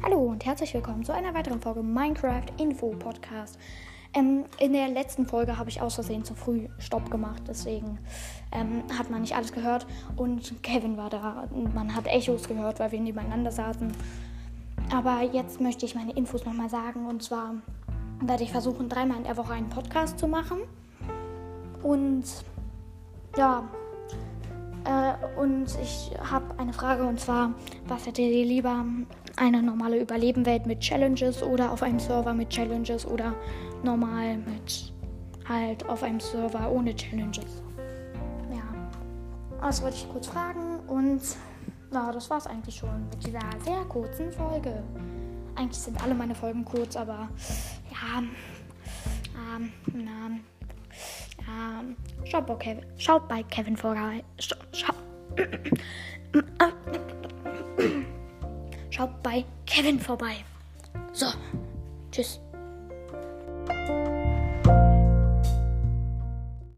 Hallo und herzlich willkommen zu einer weiteren Folge Minecraft Info Podcast. Ähm, in der letzten Folge habe ich aus Versehen zu früh Stopp gemacht, deswegen ähm, hat man nicht alles gehört und Kevin war da. Man hat Echos gehört, weil wir nebeneinander saßen. Aber jetzt möchte ich meine Infos nochmal sagen und zwar werde ich versuchen, dreimal in der Woche einen Podcast zu machen. Und ja, äh, und ich habe eine Frage und zwar, was hättet ihr lieber? Eine normale Überlebenwelt mit Challenges oder auf einem Server mit Challenges oder normal mit halt auf einem Server ohne Challenges? Ja, das wollte ich kurz fragen und ja, das war's eigentlich schon mit dieser sehr kurzen Folge. Eigentlich sind alle meine Folgen kurz, aber ja, ähm, na, ähm, schaut, bei Kevin, schaut bei Kevin vorbei. Schaut, schaut bei Kevin vorbei. So, tschüss.